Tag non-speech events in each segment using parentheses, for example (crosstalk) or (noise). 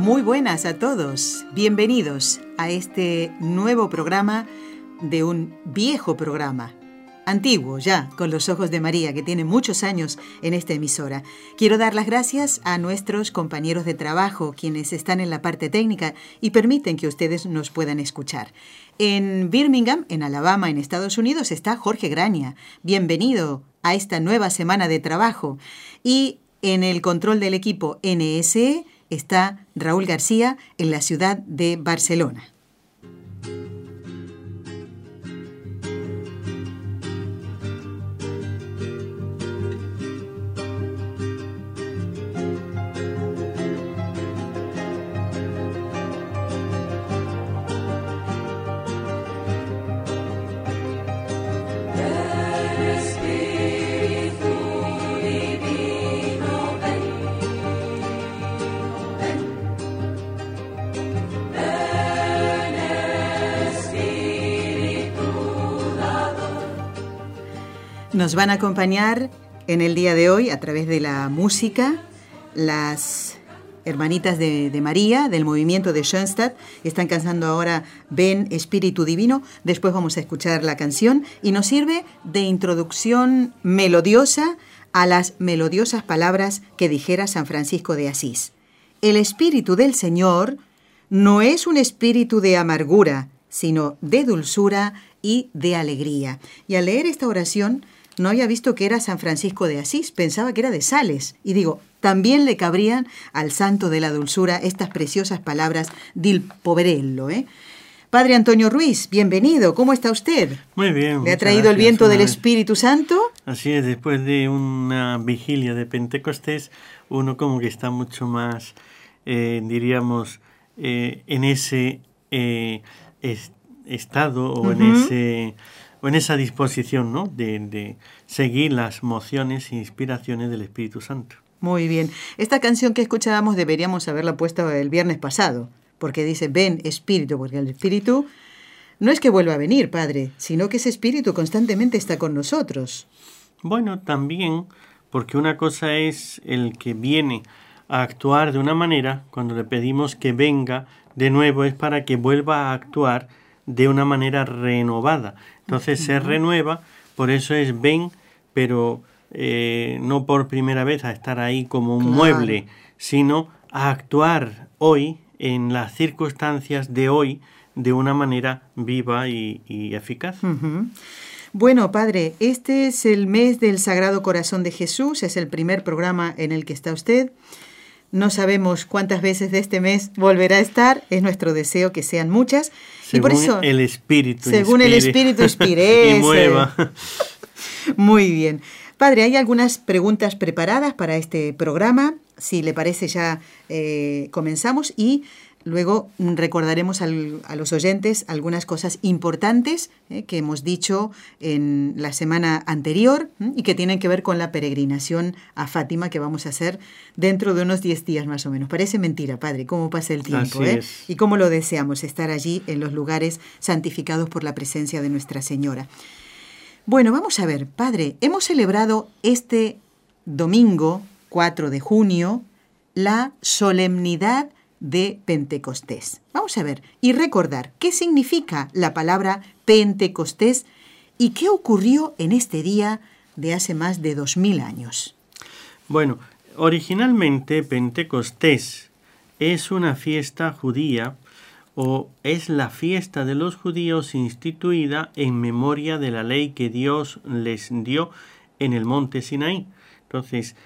Muy buenas a todos, bienvenidos a este nuevo programa de un viejo programa, antiguo ya, con los ojos de María, que tiene muchos años en esta emisora. Quiero dar las gracias a nuestros compañeros de trabajo, quienes están en la parte técnica y permiten que ustedes nos puedan escuchar. En Birmingham, en Alabama, en Estados Unidos, está Jorge Graña. Bienvenido a esta nueva semana de trabajo. Y en el control del equipo NSE, está Raúl García en la ciudad de Barcelona. Nos van a acompañar en el día de hoy a través de la música las hermanitas de, María del movimiento de Schoenstatt. Están cantando ahora Ven Espíritu Divino. Después vamos a escuchar la canción y nos sirve de introducción melodiosa a las melodiosas palabras que dijera San Francisco de Asís. El Espíritu del Señor no es un espíritu de amargura, sino de dulzura y de alegría. Y al leer esta oración, no había visto que era San Francisco de Asís, pensaba que era de Sales. Y digo, también le cabrían al santo de la dulzura estas preciosas palabras del poverello. ¿eh? Padre Antonio Ruiz, bienvenido, ¿cómo está usted? Muy bien. ¿Le ha traído el viento del Espíritu Santo? Así es, después de una vigilia de Pentecostés, uno como que está mucho más, eh, diríamos, eh, en ese eh, estado o en ese o en esa disposición ¿no? de, seguir las mociones e inspiraciones del Espíritu Santo. Muy bien. Esta canción que escuchábamos deberíamos haberla puesto el viernes pasado, porque dice, ven Espíritu, porque el Espíritu no es que vuelva a venir, Padre, sino que ese Espíritu constantemente está con nosotros. Bueno, también, porque una cosa es el que viene a actuar de una manera, cuando le pedimos que venga de nuevo es para que vuelva a actuar de una manera renovada. Entonces se renueva, por eso es ven, pero eh, no por primera vez a estar ahí como un mueble, sino a actuar hoy en las circunstancias de hoy de una manera viva y, eficaz. Bueno, Padre, este es el mes del Sagrado Corazón de Jesús, es el primer programa en el que está usted. No sabemos cuántas veces de este mes volverá a estar, es nuestro deseo que sean muchas. Según y por eso, el espíritu. Según el espíritu (laughs) inspire. y mueva. Muy bien. Padre, hay algunas preguntas preparadas para este programa. Si le parece, ya eh, comenzamos y Luego recordaremos a los oyentes algunas cosas importantes eh, que hemos dicho en la semana anterior y que tienen que ver con la peregrinación a Fátima que vamos a hacer dentro de unos 10 días más o menos. Parece mentira, Padre, cómo pasa el tiempo ¿eh? y cómo lo deseamos estar allí en los lugares santificados por la presencia de Nuestra Señora. Bueno, vamos a ver, Padre, hemos celebrado este domingo 4 de junio la solemnidad de Pentecostés. Vamos a ver y recordar qué significa la palabra Pentecostés y qué ocurrió en este día de hace más de dos mil años. Bueno, originalmente Pentecostés es una fiesta judía o es la fiesta de los judíos instituida en memoria de la ley que Dios les dio en el monte Sinaí. Entonces,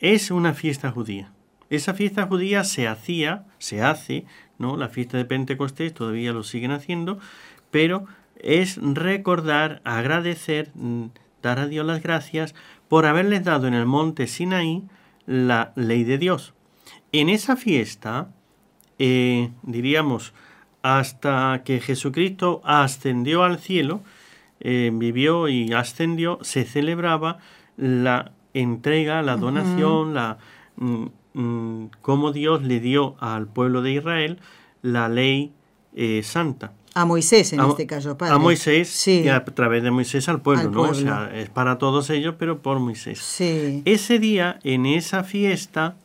es una fiesta judía. Esa fiesta judía se hacía, se hace, ¿no? La fiesta de Pentecostés todavía lo siguen haciendo, pero es recordar, agradecer, mm, dar a Dios las gracias por haberles dado en el monte Sinaí la ley de Dios. En esa fiesta, eh, diríamos, hasta que Jesucristo ascendió al cielo, eh, vivió y ascendió, se celebraba la entrega, la donación, la mm, cómo Dios le dio al pueblo de Israel la ley eh, santa. A Moisés en este caso, padre. A Moisés y a través de Moisés al pueblo, ¿no? O sea, es para todos ellos, pero por Moisés. Sí. Ese día, en esa fiesta,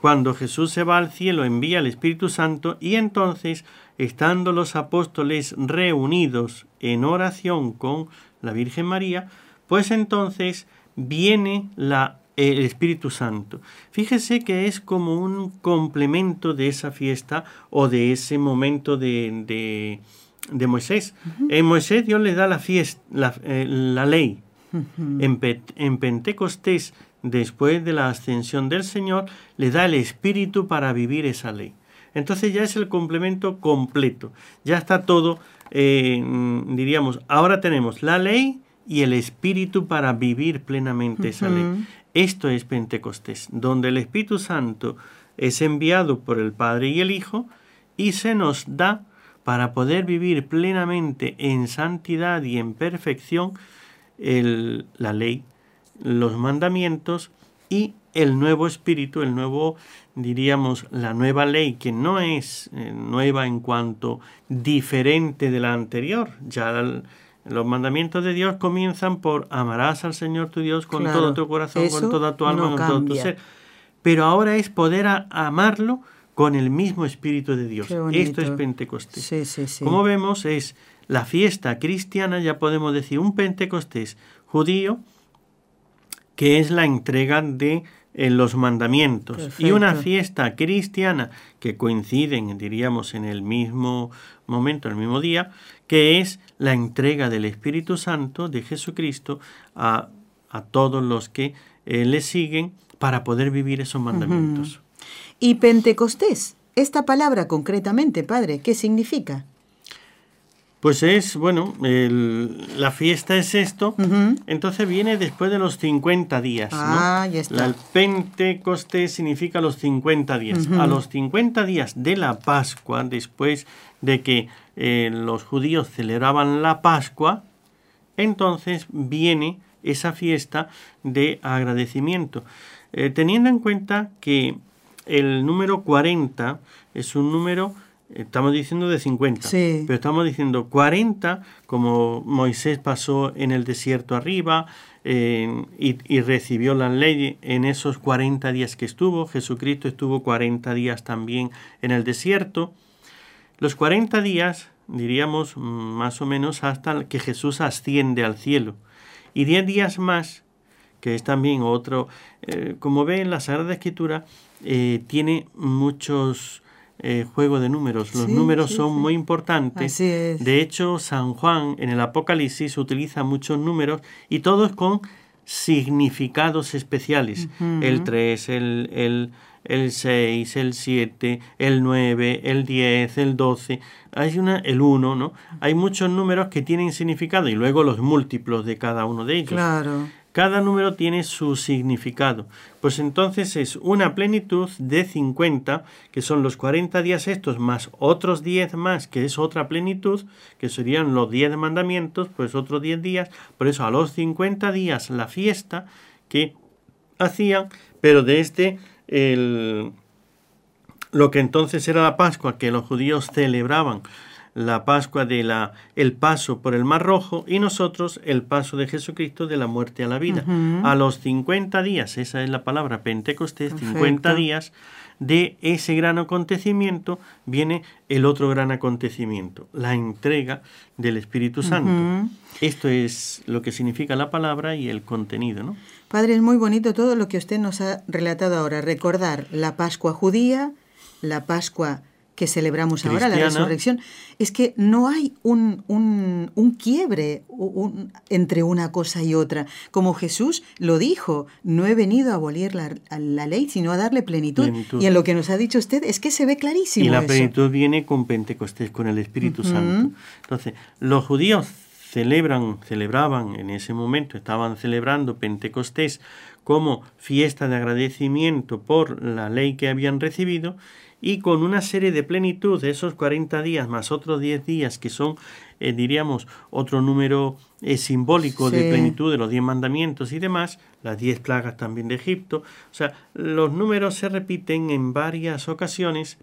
cuando Jesús se va al cielo, envía al Espíritu Santo y entonces, estando los apóstoles reunidos en oración con la Virgen María, pues entonces viene la, el Espíritu Santo. Fíjese que es como un complemento de esa fiesta o de ese momento de, de, Moisés. En Moisés Dios le da la, fiesta, la, eh, ley. en, en Pentecostés, después de la ascensión del Señor, le da el Espíritu para vivir esa ley. Entonces ya es el complemento completo. Ya está todo, eh, diríamos, ahora tenemos la ley y el Espíritu para vivir plenamente esa ley. Esto es Pentecostés, donde el Espíritu Santo es enviado por el Padre y el Hijo y se nos da para poder vivir plenamente en santidad y en perfección la ley, los mandamientos y el nuevo espíritu, el nuevo, diríamos, la nueva ley, que no es eh, nueva en cuanto diferente de la anterior. Ya los mandamientos de Dios comienzan por amarás al Señor tu Dios con todo tu corazón, con toda tu alma, con todo tu ser. Pero ahora es poder amarlo con el mismo Espíritu de Dios. Esto es Pentecostés. Como vemos, es la fiesta cristiana, ya podemos decir, un Pentecostés judío, que es la entrega de eh, los mandamientos. Y una fiesta cristiana que coinciden, diríamos, en el mismo momento, el mismo día, que es la entrega del Espíritu Santo de Jesucristo a, a todos los que eh, le siguen para poder vivir esos mandamientos. ¿Y Pentecostés? Esta palabra concretamente, Padre, ¿qué significa? Pues es, bueno, la fiesta es esto, entonces viene después de los 50 días. Ah, ya está. el Pentecostés significa los 50 días. A los 50 días de la Pascua, después de que eh, los judíos celebraban la Pascua, entonces viene esa fiesta de agradecimiento. Eh, teniendo en cuenta que el número 40 es un número Estamos diciendo de 50, pero estamos diciendo 40, como Moisés pasó en el desierto arriba y, recibió la ley en esos 40 días que estuvo. Jesucristo estuvo 40 días también en el desierto. Los 40 días, diríamos más o menos hasta que Jesús asciende al cielo. Y 10 días más, que es también otro, eh, como ven, la Sagrada Escritura eh, tiene muchos eh, juego de números. Los números son muy importantes. De hecho, San Juan en el Apocalipsis utiliza muchos números y todos con significados especiales. El 3, el, el, el 6, el 7, el 9, el 10, el 12, hay una, el 1, ¿no? Hay muchos números que tienen significado y luego los múltiplos de cada uno de ellos. Claro. Cada número tiene su significado. Pues entonces es una plenitud de 50, que son los 40 días estos, más otros 10 más, que es otra plenitud, que serían los 10 mandamientos, pues otros 10 días. Por eso a los 50 días la fiesta que hacían, pero desde el, lo que entonces era la Pascua, que los judíos celebraban la Pascua de la el paso por el Mar Rojo y nosotros el paso de Jesucristo de la muerte a la vida. A los 50 días, esa es la palabra Pentecostés, 50 días de ese gran acontecimiento viene el otro gran acontecimiento, la entrega del Espíritu Santo. Esto es lo que significa la palabra y el contenido, ¿no? Padre, es muy bonito todo lo que usted nos ha relatado ahora, recordar la Pascua judía, la Pascua que celebramos ahora, la resurrección, es que no hay un, un, quiebre entre una cosa y otra. Como Jesús lo dijo, no he venido a abolir la, la ley, sino a darle plenitud. Y en lo que nos ha dicho usted es que se ve clarísimo. Y la plenitud viene con Pentecostés, con el Espíritu Santo. Entonces, los judíos celebran, celebraban en ese momento, estaban celebrando Pentecostés como fiesta de agradecimiento por la ley que habían recibido y con una serie de plenitud de esos 40 días más otros 10 días que son, eh, diríamos, otro número eh, simbólico de plenitud de los 10 mandamientos y demás, las 10 plagas también de Egipto, o sea, los números se repiten en varias ocasiones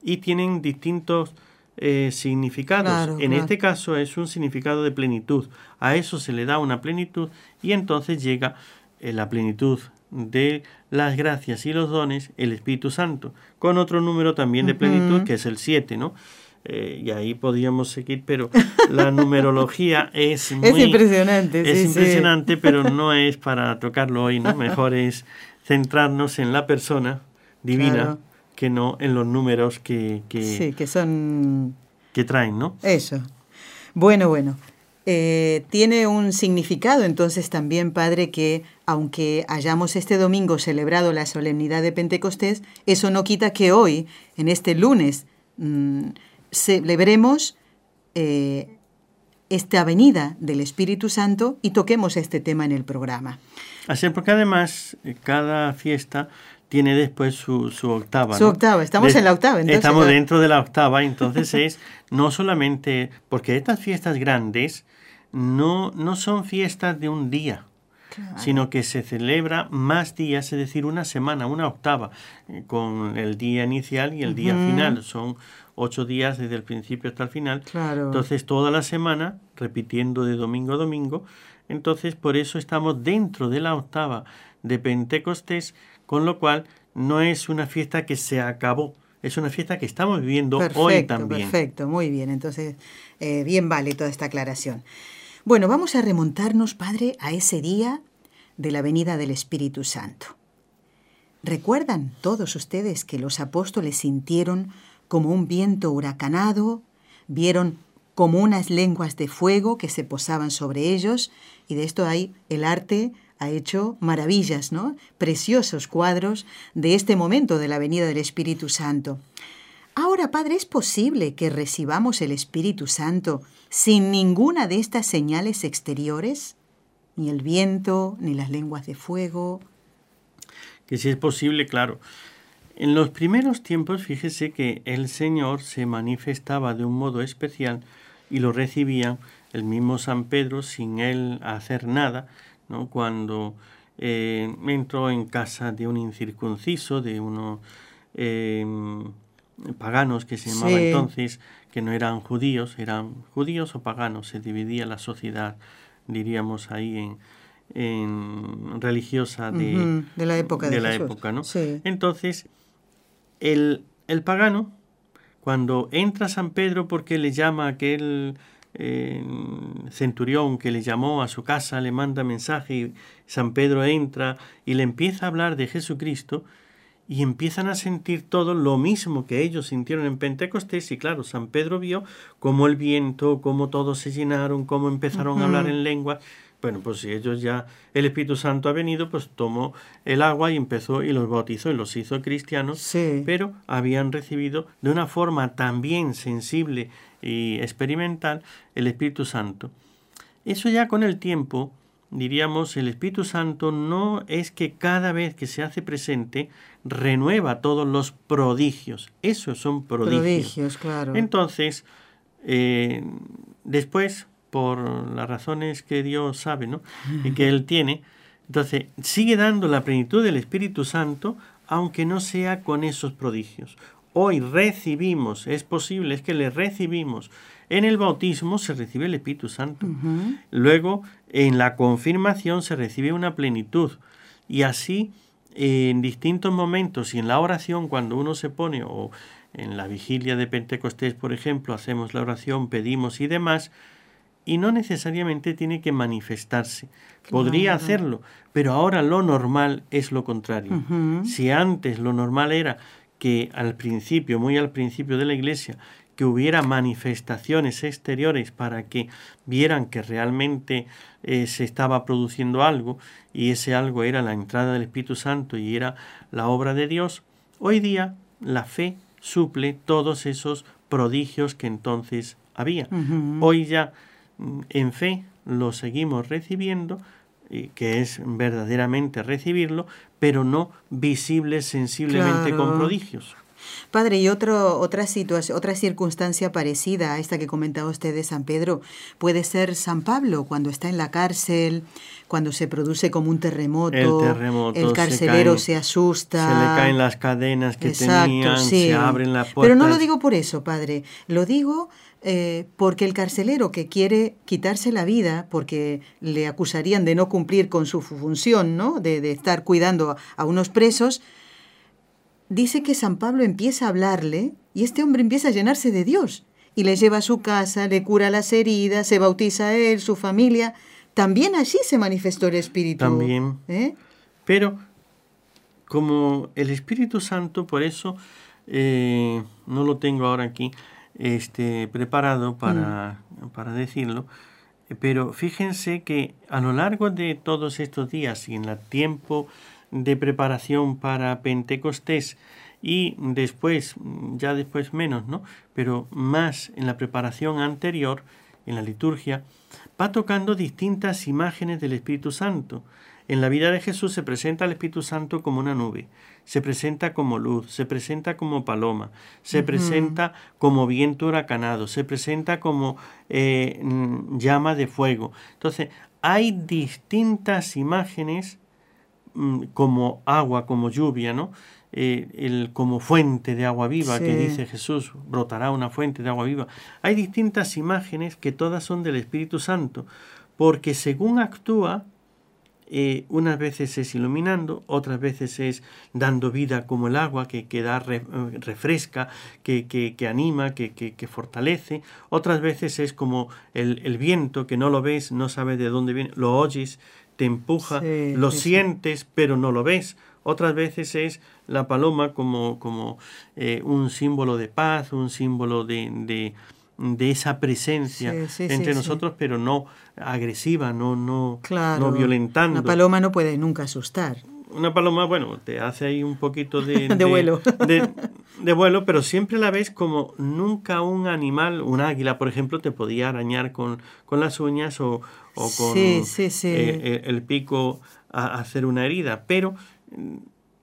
y tienen distintos eh, significados. en este caso es un significado de plenitud. A eso se le da una plenitud y entonces llega eh, la plenitud de las gracias y los dones, el Espíritu Santo, con otro número también de plenitud que es el 7, ¿no? Eh, y ahí podríamos seguir, pero la (laughs) numerología es muy... Es impresionante. Es impresionante, pero (laughs) no es para tocarlo hoy, ¿no? Mejor es centrarnos en la persona divina que no en los números que, que, que son... que traen, ¿no? Eso. Bueno, bueno. Eh, tiene un significado entonces también, Padre, que aunque hayamos este domingo celebrado la solemnidad de Pentecostés, eso no quita que hoy, en este lunes, mm, celebremos eh, esta venida del Espíritu Santo y toquemos este tema en el programa. Así porque además eh, cada fiesta tiene después su, su octava. Su octava, estamos en la octava. Entonces, estamos dentro de la octava, entonces es no solamente, porque estas fiestas grandes no, no son fiestas de un día, sino que se celebra más días, es decir, una semana, una octava, eh, con el día inicial y el día final. Son ocho días desde el principio hasta el final. Entonces, toda la semana, repitiendo de domingo a domingo. Entonces, por eso estamos dentro de la octava de Pentecostés, con lo cual no es una fiesta que se acabó, es una fiesta que estamos viviendo hoy también. Perfecto, muy bien. Entonces, eh, bien vale toda esta aclaración. Bueno, vamos a remontarnos, Padre, a ese día de la venida del Espíritu Santo. ¿Recuerdan todos ustedes que los apóstoles sintieron como un viento huracanado, vieron como unas lenguas de fuego que se posaban sobre ellos, y de esto hay el arte ha hecho maravillas, ¿no? Preciosos cuadros de este momento de la venida del Espíritu Santo. Ahora, Padre, ¿es posible que recibamos el Espíritu Santo sin ninguna de estas señales exteriores? Ni el viento, ni las lenguas de fuego. Que si es posible, claro. En los primeros tiempos, fíjese que el Señor se manifestaba de un modo especial y lo recibía el mismo San Pedro sin él hacer nada, cuando eh, entró en casa de un incircunciso, de unos em, paganos que se llamaba entonces, que no eran judíos, eran judíos o paganos, se dividía la sociedad, diríamos ahí en, en religiosa de, la época de, la época, ¿no? Entonces, el, el pagano, cuando entra San Pedro porque le llama aquel centurión que le llamó a su casa, le manda mensaje y San Pedro entra y le empieza a hablar de Jesucristo y empiezan a sentir todo lo mismo que ellos sintieron en Pentecostés. Y claro, San Pedro vio cómo el viento, cómo todos se llenaron, cómo empezaron a hablar en lengua. Bueno, pues si ellos ya, el Espíritu Santo ha venido, pues tomó el agua y empezó y los bautizó y los hizo cristianos, pero habían recibido de una forma también sensible y experimental el Espíritu Santo. Eso ya con el tiempo, diríamos, el Espíritu Santo no es que cada vez que se hace presente renueva todos los prodigios. Esos son prodigios. Prodigios, claro. Entonces, eh, después, por las razones que Dios sabe, ¿no? (laughs) Y que Él tiene, entonces sigue dando la plenitud del Espíritu Santo, aunque no sea con esos prodigios hoy recibimos, es posible, es que le recibimos. En el bautismo se recibe el Espíritu Santo. Luego, en la confirmación se recibe una plenitud. Y así, en distintos momentos y en la oración, cuando uno se pone, o en la vigilia de Pentecostés, por ejemplo, hacemos la oración, pedimos y demás, y no necesariamente tiene que manifestarse. Podría hacerlo, pero ahora lo normal es lo contrario. Si antes lo normal era que al principio, muy al principio de la iglesia, que hubiera manifestaciones exteriores para que vieran que realmente eh, se estaba produciendo algo y ese algo era la entrada del Espíritu Santo y era la obra de Dios, hoy día la fe suple todos esos prodigios que entonces había. Hoy ya mm, en fe lo seguimos recibiendo, que es verdaderamente recibirlo, pero no visible sensiblemente con prodigios. Padre, y otro, otra situación, otra circunstancia parecida a esta que comentaba usted de San Pedro, puede ser San Pablo, cuando está en la cárcel, cuando se produce como un terremoto, el, carcelero se, asusta. Se le caen las cadenas que tenían, se abren las puertas. Pero no lo digo por eso, Padre, lo digo eh, porque el carcelero que quiere quitarse la vida, porque le acusarían de no cumplir con su función, ¿no? de, de estar cuidando a unos presos, dice que San Pablo empieza a hablarle y este hombre empieza a llenarse de Dios y le lleva a su casa, le cura las heridas, se bautiza a él, su familia. También allí se manifestó el Espíritu. También. ¿eh? Pero como el Espíritu Santo, por eso eh, no lo tengo ahora aquí este, preparado para, mm. para decirlo, pero fíjense que a lo largo de todos estos días y en el tiempo de preparación para Pentecostés y después, ya después menos, ¿no? Pero más en la preparación anterior, en la liturgia, va tocando distintas imágenes del Espíritu Santo. En la vida de Jesús se presenta el Espíritu Santo como una nube, se presenta como luz, se presenta como paloma, se presenta como viento huracanado, se presenta como eh, llama de fuego. Entonces, hay distintas imágenes Mm, como agua, como lluvia, ¿no? Eh, el, como fuente de agua viva, que dice Jesús, brotará una fuente de agua viva. Hay distintas imágenes que todas son del Espíritu Santo, porque según actúa, eh, unas veces es iluminando, otras veces es dando vida como el agua que, que da, refresca, que, que, anima, que, que, fortalece, otras veces es como el, el viento que no lo ves, no sabes de dónde viene, lo oyes, te empuja, lo sientes pero no lo ves. Otras veces es la paloma como, como eh, un símbolo de paz, un símbolo de, de, esa presencia entre nosotros, pero no agresiva, no, no, no violentando. La paloma no puede nunca asustar. Una paloma, bueno, te hace ahí un poquito de, (laughs) de, vuelo. De, vuelo, pero siempre la ves como nunca un animal, un águila, por ejemplo, te podía arañar con, con las uñas o, o con eh, eh, el pico a, hacer una herida, pero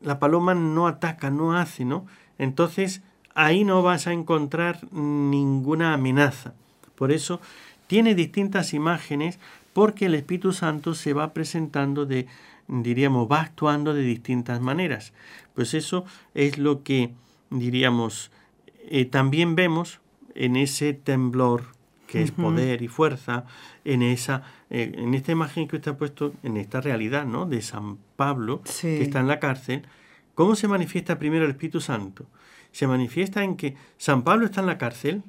la paloma no ataca, no hace, ¿no? Entonces ahí no vas a encontrar ninguna amenaza. Por eso tiene distintas imágenes porque el Espíritu Santo se va presentando de, diríamos, va actuando de distintas maneras. Pues eso es lo que, diríamos, eh, también vemos en ese temblor que es poder y fuerza, en esa, eh, en esta imagen que usted ha puesto, en esta realidad, ¿no? De San Pablo, que está en la cárcel, ¿cómo se manifiesta primero el Espíritu Santo? Se manifiesta en que San Pablo está en la cárcel,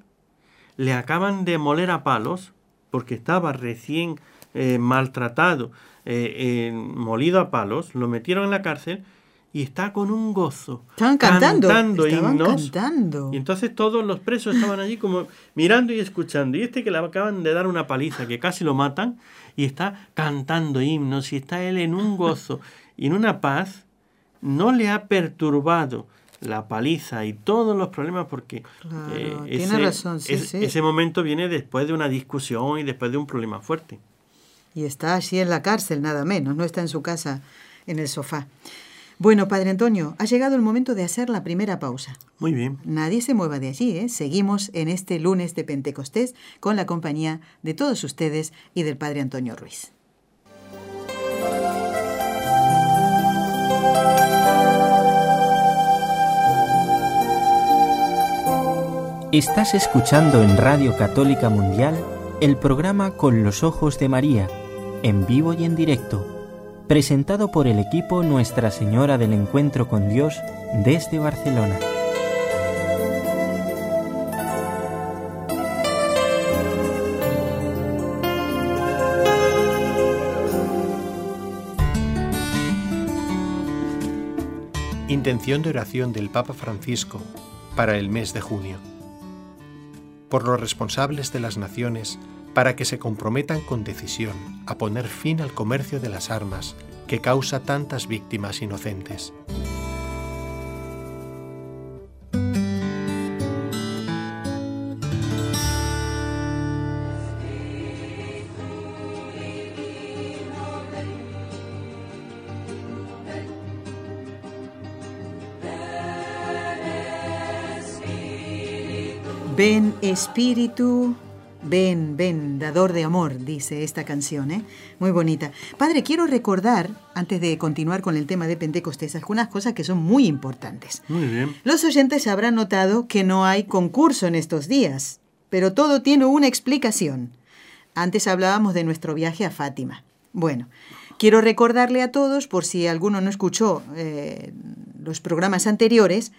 le acaban de moler a palos, porque estaba recién eh, maltratado, eh, molido a palos, lo metieron en la cárcel, y está con un gozo. Estaban cantando. Cantando himnos. Y entonces todos los presos estaban allí como mirando y escuchando. Y este que le acaban de dar una paliza, que casi lo matan, y está cantando himnos y está él en un gozo y en una paz, no le ha perturbado la paliza y todos los problemas porque eh, ese, razón, ese momento viene después de una discusión y después de un problema fuerte. Y está allí en la cárcel, nada menos, no está en su casa en el sofá. Bueno, Padre Antonio, ha llegado el momento de hacer la primera pausa. Muy bien. Nadie se mueva de allí, ¿eh? Seguimos en este lunes de Pentecostés con la compañía de todos ustedes y del Padre Antonio Ruiz. Estás escuchando en Radio Católica Mundial el programa Con los Ojos de María, en vivo y en directo presentado por el equipo Nuestra Señora del Encuentro con Dios desde Barcelona. Intención de oración del Papa Francisco para el mes de junio. Por los responsables de las naciones para que se comprometan con decisión a poner fin al comercio de las armas que causa tantas víctimas inocentes. Ven Espíritu, ven, ven, dador de amor, dice esta canción, ¿eh? Muy bonita. Padre, quiero recordar, antes de continuar con el tema de Pentecostés, algunas cosas que son muy importantes. Muy bien. Los oyentes habrán notado que no hay concurso en estos días, pero todo tiene una explicación. Antes hablábamos de nuestro viaje a Fátima. Bueno, quiero recordarle a todos, por si alguno no escuchó eh, los programas anteriores,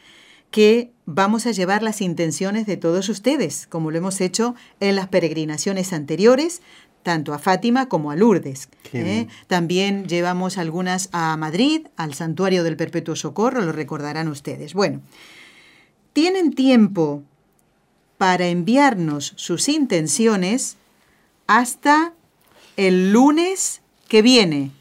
que vamos a llevar las intenciones de todos ustedes, como lo hemos hecho en las peregrinaciones anteriores, tanto a Fátima como a Lourdes. ¿eh? También llevamos algunas a Madrid, al Santuario del Perpetuo Socorro, lo recordarán ustedes. Bueno, tienen tiempo para enviarnos sus intenciones hasta el lunes que viene,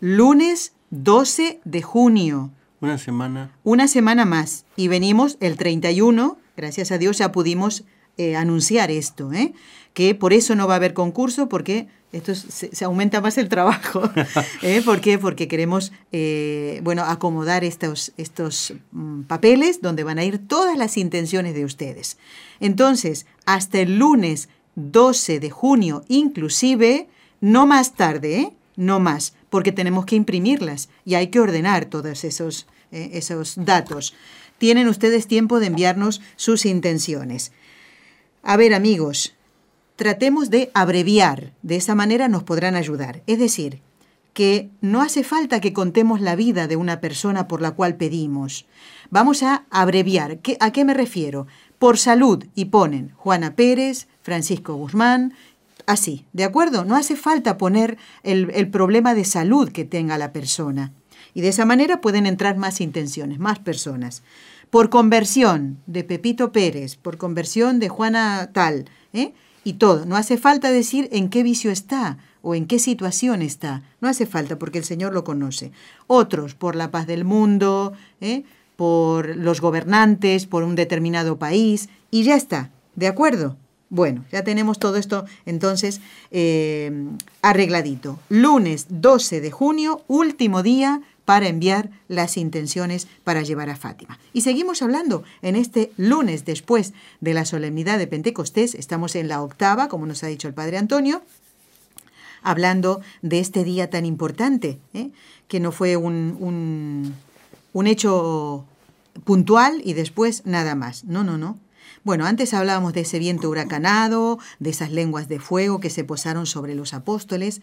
lunes 12 de junio. Una semana. Una semana más. Y venimos el 31, gracias a Dios ya pudimos eh, anunciar esto, ¿eh? que por eso no va a haber concurso, porque esto se, aumenta más el trabajo. (laughs) ¿eh? ¿Por qué? Porque queremos eh, bueno, acomodar estos, estos mm, papeles donde van a ir todas las intenciones de ustedes. Entonces, hasta el lunes 12 de junio inclusive, no más tarde, ¿eh? no más, porque tenemos que imprimirlas y hay que ordenar todos esos, eh, esos datos. Tienen ustedes tiempo de enviarnos sus intenciones. A ver, amigos, tratemos de abreviar, de esa manera nos podrán ayudar. Es decir, que no hace falta que contemos la vida de una persona por la cual pedimos. Vamos a abreviar. ¿A qué me refiero? Por salud y ponen Juana Pérez, Francisco Guzmán, así, ¿de acuerdo? No hace falta poner el, el, problema de salud que tenga la persona. Y de esa manera pueden entrar más intenciones, más personas. Por conversión de Pepito Pérez, por conversión de Juana Tal, ¿eh? y todo. No hace falta decir en qué vicio está o en qué situación está. No hace falta porque el Señor lo conoce. Otros por la paz del mundo, ¿eh? por los gobernantes, por un determinado país, y ya está. ¿De acuerdo? Bueno, ya tenemos todo esto entonces eh, arregladito. Lunes 12 de junio, último día para enviar las intenciones para llevar a Fátima. Y seguimos hablando en este lunes después de la solemnidad de Pentecostés, estamos en la octava, como nos ha dicho el Padre Antonio, hablando de este día tan importante, ¿eh? que no fue un, un, un hecho puntual y después nada más. No, no, no. Bueno, antes hablábamos de ese viento huracanado, de esas lenguas de fuego que se posaron sobre los apóstoles.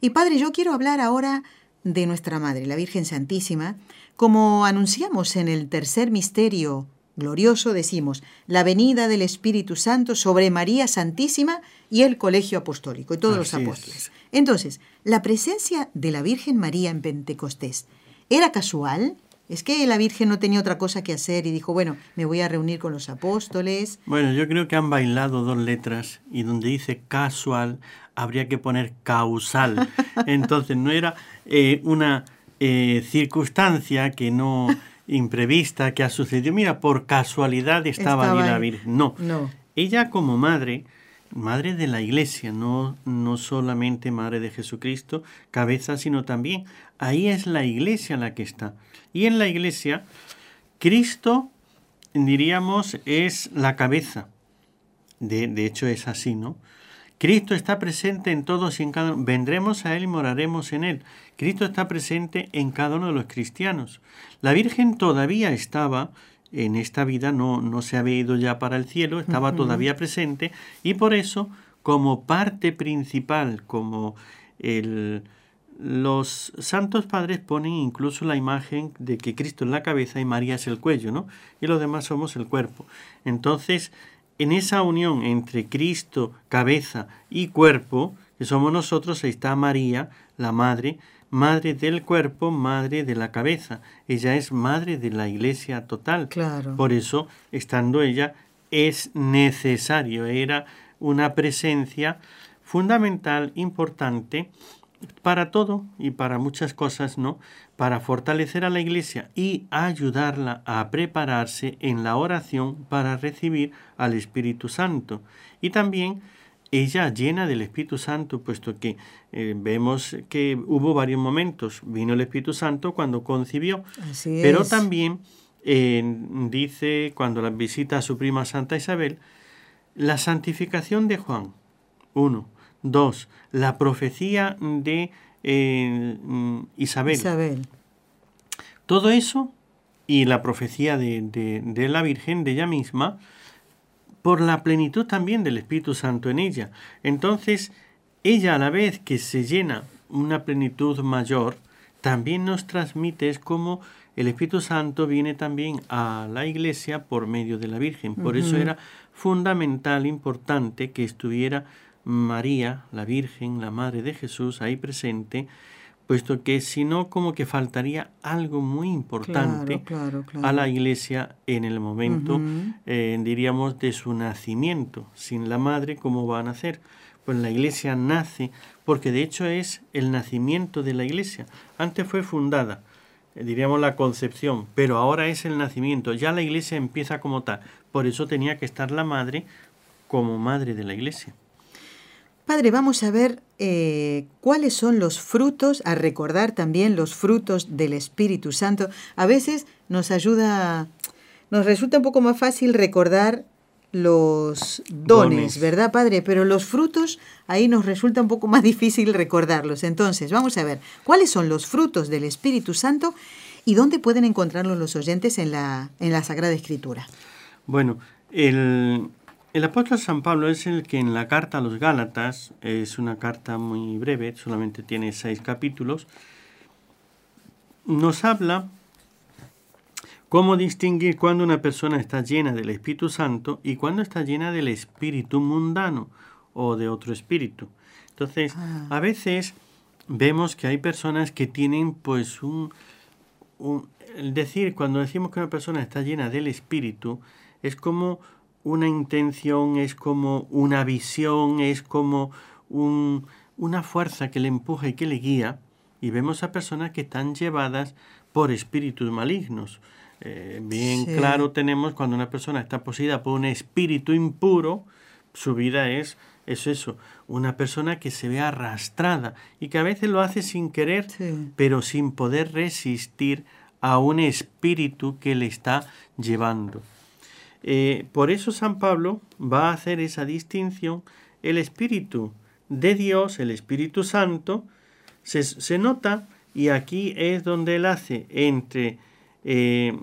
Y Padre, yo quiero hablar ahora de nuestra Madre, la Virgen Santísima. Como anunciamos en el tercer misterio glorioso, decimos, la venida del Espíritu Santo sobre María Santísima y el colegio apostólico y todos los apóstoles. Entonces, la presencia de la Virgen María en Pentecostés, ¿era casual? Es que la Virgen no tenía otra cosa que hacer y dijo, bueno, me voy a reunir con los apóstoles. Bueno, yo creo que han bailado dos letras y donde dice casual habría que poner causal. (laughs) Entonces no era eh, una eh, circunstancia que no imprevista que ha sucedido. Mira, por casualidad estaba, ahí la Virgen. No. no. Ella como madre, madre de la iglesia, no, no solamente madre de Jesucristo, cabeza, sino también ahí es la iglesia la que está. Y en la iglesia, Cristo, diríamos, es la cabeza. De, de hecho es así, ¿no? Cristo está presente en todos y en cada uno. Vendremos a Él y moraremos en Él. Cristo está presente en cada uno de los cristianos. La Virgen todavía estaba en esta vida, no, no se había ido ya para el cielo, estaba todavía presente y por eso, como parte principal, como el, los santos padres ponen incluso la imagen de que Cristo es la cabeza y María es el cuello, ¿no? Y los demás somos el cuerpo. Entonces, en esa unión entre Cristo, cabeza y cuerpo, que somos nosotros, está María, la madre, madre del cuerpo, madre de la cabeza. Ella es madre de la iglesia total. Claro. Por eso, estando ella, es necesario, era una presencia fundamental, importante, para todo y para muchas cosas, ¿no? Para fortalecer a la iglesia y ayudarla a prepararse en la oración para recibir al Espíritu Santo. Y también ella llena del Espíritu Santo, puesto que eh, vemos que hubo varios momentos. Vino el Espíritu Santo cuando concibió, pero también eh, dice cuando la visita a su prima Santa Isabel, la santificación de Juan, uno. Dos, la profecía de eh, mm, Isabel. Isabel. Todo eso y la profecía de, de, la Virgen, de ella misma, por la plenitud también del Espíritu Santo en ella. Entonces, ella a la vez que se llena una plenitud mayor, también nos transmite, es como el Espíritu Santo viene también a la iglesia por medio de la Virgen. Por eso era fundamental, importante que estuviera María, la Virgen, la Madre de Jesús, ahí presente, puesto que si no, como que faltaría algo muy importante a la iglesia en el momento, eh, diríamos, de su nacimiento. Sin la Madre, ¿cómo va a nacer? Pues la iglesia nace, porque de hecho es el nacimiento de la iglesia. Antes fue fundada, eh, diríamos la concepción, pero ahora es el nacimiento. Ya la iglesia empieza como tal. Por eso tenía que estar la Madre como Madre de la iglesia. Padre, vamos a ver eh, cuáles son los frutos, a recordar también los frutos del Espíritu Santo. A veces nos ayuda, nos resulta un poco más fácil recordar los dones, ¿verdad, Padre? Pero los frutos, ahí nos resulta un poco más (laughs) difícil recordarlos. Entonces, vamos a ver, ¿cuáles son los frutos del Espíritu Santo y dónde pueden encontrarlos los oyentes en la, en la Sagrada Escritura? Bueno, el, el apóstol San Pablo es el que en la carta a los Gálatas, es una carta muy breve, solamente tiene seis capítulos, nos habla cómo distinguir cuando una persona está llena del Espíritu Santo y cuando está llena del espíritu mundano o de otro espíritu. Entonces, ah. a veces vemos que hay personas que tienen pues un, un... decir, cuando decimos que una persona está llena del espíritu, es como una intención, es como una visión, es como un, una fuerza que le empuja y que le guía. Y vemos a personas que están llevadas por espíritus malignos. Eh, bien claro tenemos cuando una persona está poseída por un espíritu impuro, su vida es, es eso, una persona que se ve arrastrada y que a veces lo hace sin querer, pero sin poder resistir a un espíritu que le está llevando. Eh, por eso San Pablo va a hacer esa distinción. El Espíritu de Dios, el Espíritu Santo, se, nota, y aquí es donde él hace entre eh,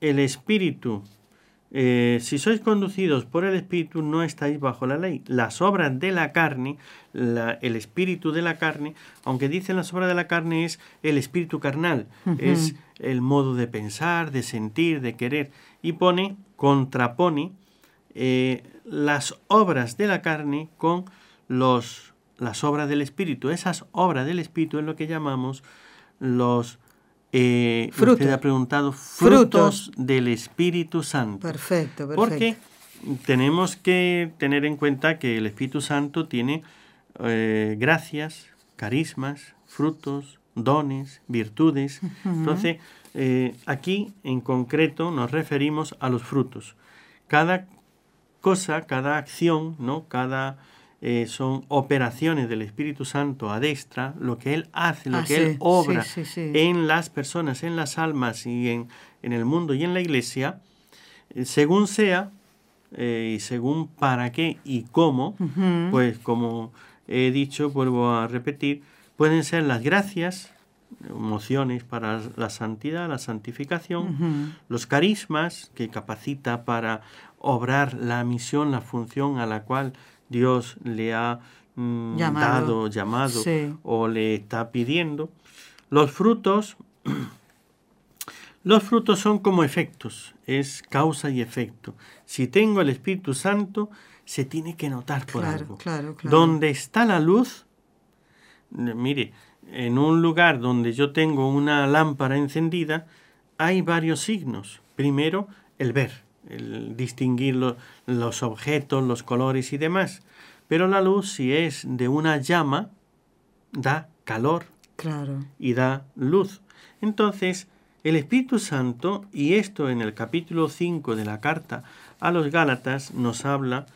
el Espíritu, eh, si sois conducidos por el Espíritu, no estáis bajo la ley. Las obras de la carne, el Espíritu de la carne, aunque dicen las obras de la carne es el Espíritu carnal, es el modo de pensar, de sentir, de querer, y pone contrapone eh, las obras de la carne con los, las obras del Espíritu. Esas obras del Espíritu es lo que llamamos los eh, usted ha preguntado frutos, del Espíritu Santo. Perfecto, perfecto. Porque tenemos que tener en cuenta que el Espíritu Santo tiene eh, gracias, carismas, frutos, dones, virtudes. Entonces, eh, aquí en concreto nos referimos a los frutos. Cada cosa, cada acción, ¿no? cada eh, son operaciones del Espíritu Santo a destra, lo que Él hace, lo ah, que Él obra en las personas, en las almas y en, en el mundo y en la iglesia, eh, según sea y según para qué y cómo, pues como he dicho, vuelvo a repetir, pueden ser las gracias, emociones para la santidad, la santificación, los carismas que capacita para obrar la misión, la función a la cual Dios le ha mm, dado, llamado o le está pidiendo. Los frutos, los frutos son como efectos, es causa y efecto. Si tengo el Espíritu Santo, se tiene que notar por algo. Donde está la luz, mire, en un lugar donde yo tengo una lámpara encendida, hay varios signos. Primero, el ver, el distinguir los objetos, los colores y demás. Pero la luz, si es de una llama, da calor claro. y da luz. Entonces, el Espíritu Santo, y esto en el capítulo 5 de la carta a los Gálatas nos habla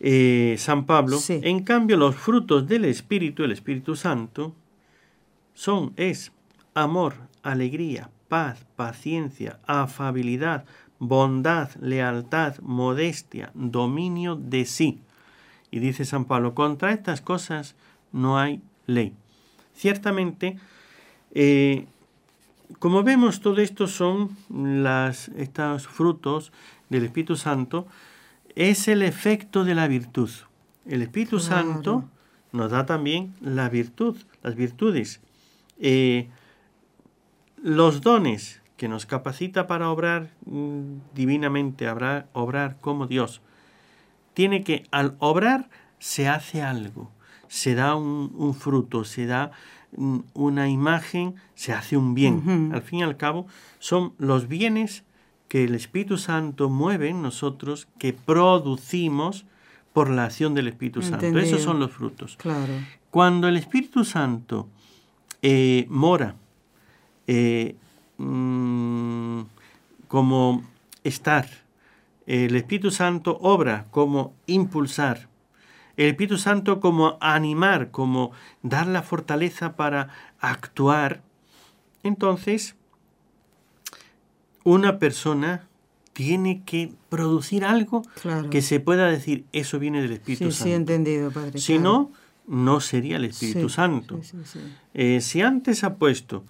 eh, San Pablo, en cambio los frutos del Espíritu, el Espíritu Santo, son, es amor, alegría, paz, paciencia, afabilidad, bondad, lealtad, modestia, dominio de sí. Y dice San Pablo, contra estas cosas no hay ley. Ciertamente, eh, como vemos, todo esto son las, estos frutos del Espíritu Santo, es el efecto de la virtud. El Espíritu Santo nos da también la virtud, las virtudes. Eh, los dones que nos capacita para obrar mm, divinamente, obrar, obrar como Dios, tiene que al obrar se hace algo, se da un, fruto, se da mm, una imagen, se hace un bien. Al fin y al cabo, son los bienes que el Espíritu Santo mueve en nosotros, que producimos por la acción del Espíritu Santo. Esos son los frutos. Claro. Cuando el Espíritu Santo eh, mora eh, mm, como estar, el Espíritu Santo obra como impulsar, el Espíritu Santo como animar, como dar la fortaleza para actuar, entonces una persona tiene que producir algo que se pueda decir, eso viene del Espíritu Santo. Sí, entendido, Padre. Si no, no sería el Espíritu Santo. Eh, si antes ha puesto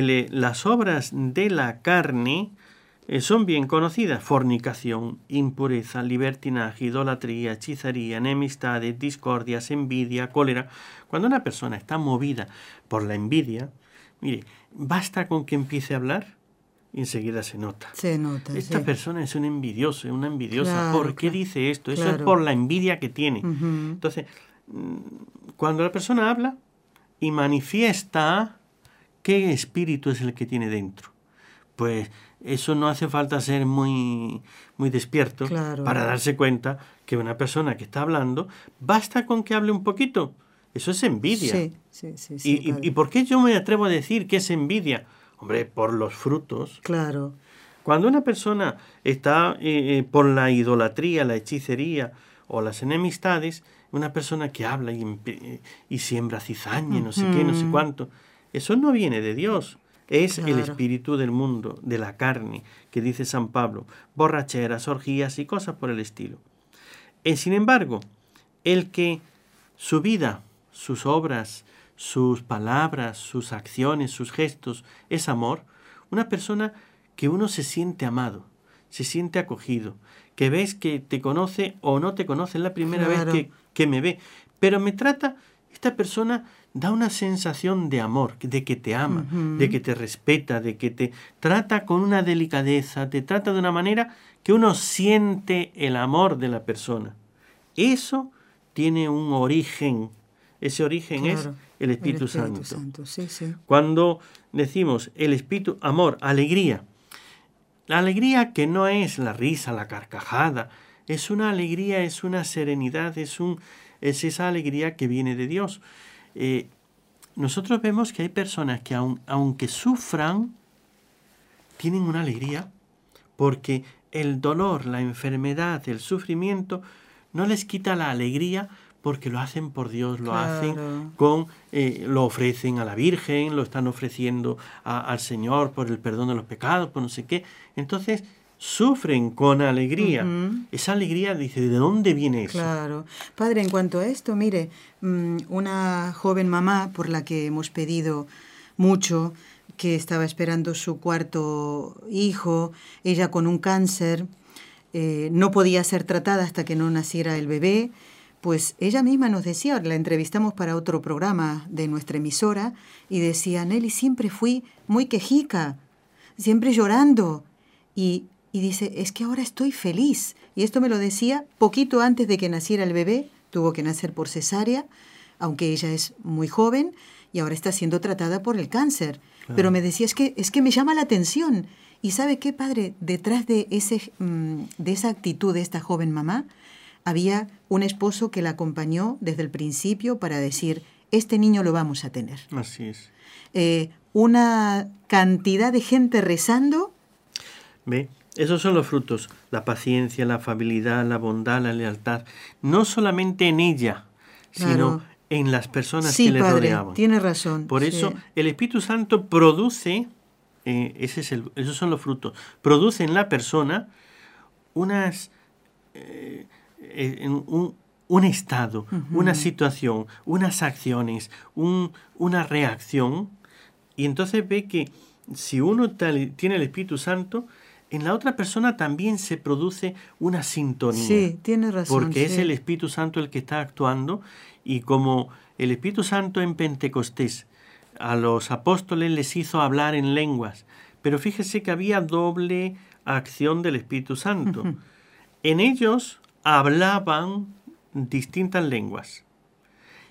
las obras de la carne, eh, son bien conocidas, fornicación, impureza, libertinaje, idolatría, hechicería, enemistades, discordias, envidia, cólera. Cuando una persona está movida por la envidia, mire, basta con que empiece a hablar y enseguida se nota. Se nota. Esta persona es un envidioso, una envidiosa. ¿Por qué dice esto? Eso es por la envidia que tiene. Entonces, mm, cuando la persona habla y manifiesta qué espíritu es el que tiene dentro, pues eso no hace falta ser muy, muy despierto para darse cuenta que una persona que está hablando, basta con que hable un poquito. Eso es envidia. Sí, sí, sí, ¿Y, ¿Y por qué yo me atrevo a decir que es envidia? Hombre, por los frutos. Claro. Cuando una persona está eh, eh, por la idolatría, la hechicería o las enemistades, una persona que habla y, y siembra cizaña, no sé qué, no sé cuánto, eso no viene de Dios. Es el espíritu del mundo, de la carne, que dice San Pablo, borracheras, orgías y cosas por el estilo. Y eh, sin embargo, el que su vida, sus obras, sus palabras, sus acciones, sus gestos, es amor, una persona que uno se siente amado, se siente acogido, que ves que te conoce o no te conoce, es la primera vez que, que me ve, pero me trata, esta persona da una sensación de amor, de que te ama, de que te respeta, de que te trata con una delicadeza, te trata de una manera que uno siente el amor de la persona. Eso tiene un origen, ese origen es el Espíritu, Santo. Cuando decimos el Espíritu, amor, alegría, la alegría que no es la risa, la carcajada, es una alegría, es una serenidad, es, un, es esa alegría que viene de Dios. Eh, nosotros vemos que hay personas que aunque sufran, tienen una alegría porque el dolor, la enfermedad, el sufrimiento no les quita la alegría porque lo hacen por Dios, lo hacen con, eh, lo ofrecen a la Virgen, lo están ofreciendo al Señor por el perdón de los pecados, por no sé qué. Entonces, sufren con alegría. Esa alegría dice, ¿de dónde viene eso? Claro. Padre, en cuanto a esto, mire, mm, una joven mamá por la que hemos pedido mucho, que estaba esperando su cuarto hijo, ella con un cáncer, eh, no podía ser tratada hasta que no naciera el bebé, pues ella misma nos decía, la entrevistamos para otro programa de nuestra emisora, y decía, Nelly, siempre fui muy quejica, siempre llorando. Y, y dice, es que ahora estoy feliz. Y esto me lo decía poquito antes de que naciera el bebé, tuvo que nacer por cesárea, aunque ella es muy joven y ahora está siendo tratada por el cáncer. Pero me decía, es que, es que me llama la atención. ¿Y sabe qué, padre? Detrás de, ese, mm, de esa actitud de esta joven mamá, había un esposo que la acompañó desde el principio para decir, este niño lo vamos a tener. Así es. Eh, una cantidad de gente rezando. Ve, esos son los frutos, la paciencia, la afabilidad, la bondad, la lealtad, no solamente en ella, sino en las personas que le padre, rodeaban. Tiene razón. Por eso el Espíritu Santo produce eh, ese es el, esos son los frutos. Produce en la persona unas, eh, eh, un, un, estado, una situación, unas acciones, un, una reacción. Y entonces ve que si uno tiene el Espíritu Santo, en la otra persona también se produce una sintonía. Sí, tiene razón. Porque es el Espíritu Santo el que está actuando y como el Espíritu Santo en Pentecostés a los apóstoles les hizo hablar en lenguas, pero fíjese que había doble acción del Espíritu Santo. En ellos hablaban distintas lenguas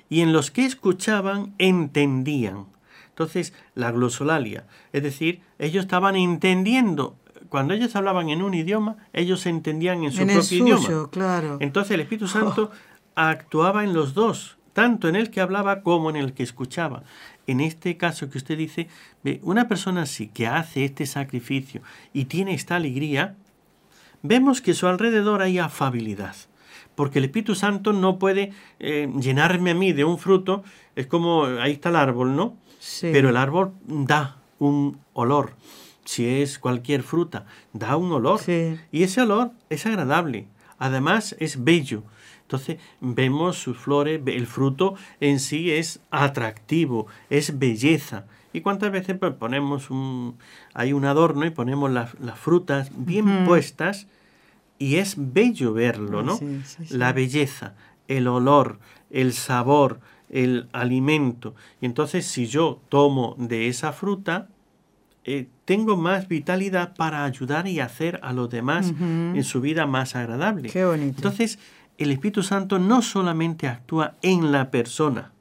y en los que escuchaban entendían. Entonces, la glosolalia, es decir, ellos estaban entendiendo cuando ellos hablaban en un idioma, ellos entendían en su propio idioma. Claro. Entonces el Espíritu (laughs) Santo actuaba en los dos, tanto en el que hablaba como en el que escuchaba. En este caso que usted dice, una persona así que hace este sacrificio y tiene esta alegría, vemos que a su alrededor hay afabilidad. Porque el Espíritu Santo no puede eh, llenarme a mí de un fruto, es como, ahí está el árbol, ¿no? Sí. Pero el árbol da un olor si es cualquier fruta, da un olor. Y ese olor es agradable. Además es bello. Entonces vemos sus flores, el fruto en sí es atractivo, es belleza. ¿Y cuántas veces pues, ponemos un, hay un adorno y ponemos las, frutas bien puestas y es bello verlo, ¿no? La belleza, el olor, el sabor, el alimento. Y entonces si yo tomo de esa fruta, eh, tengo más vitalidad para ayudar y hacer a los demás en su vida más agradable. Qué bonito. Entonces, el Espíritu Santo no solamente actúa en la persona,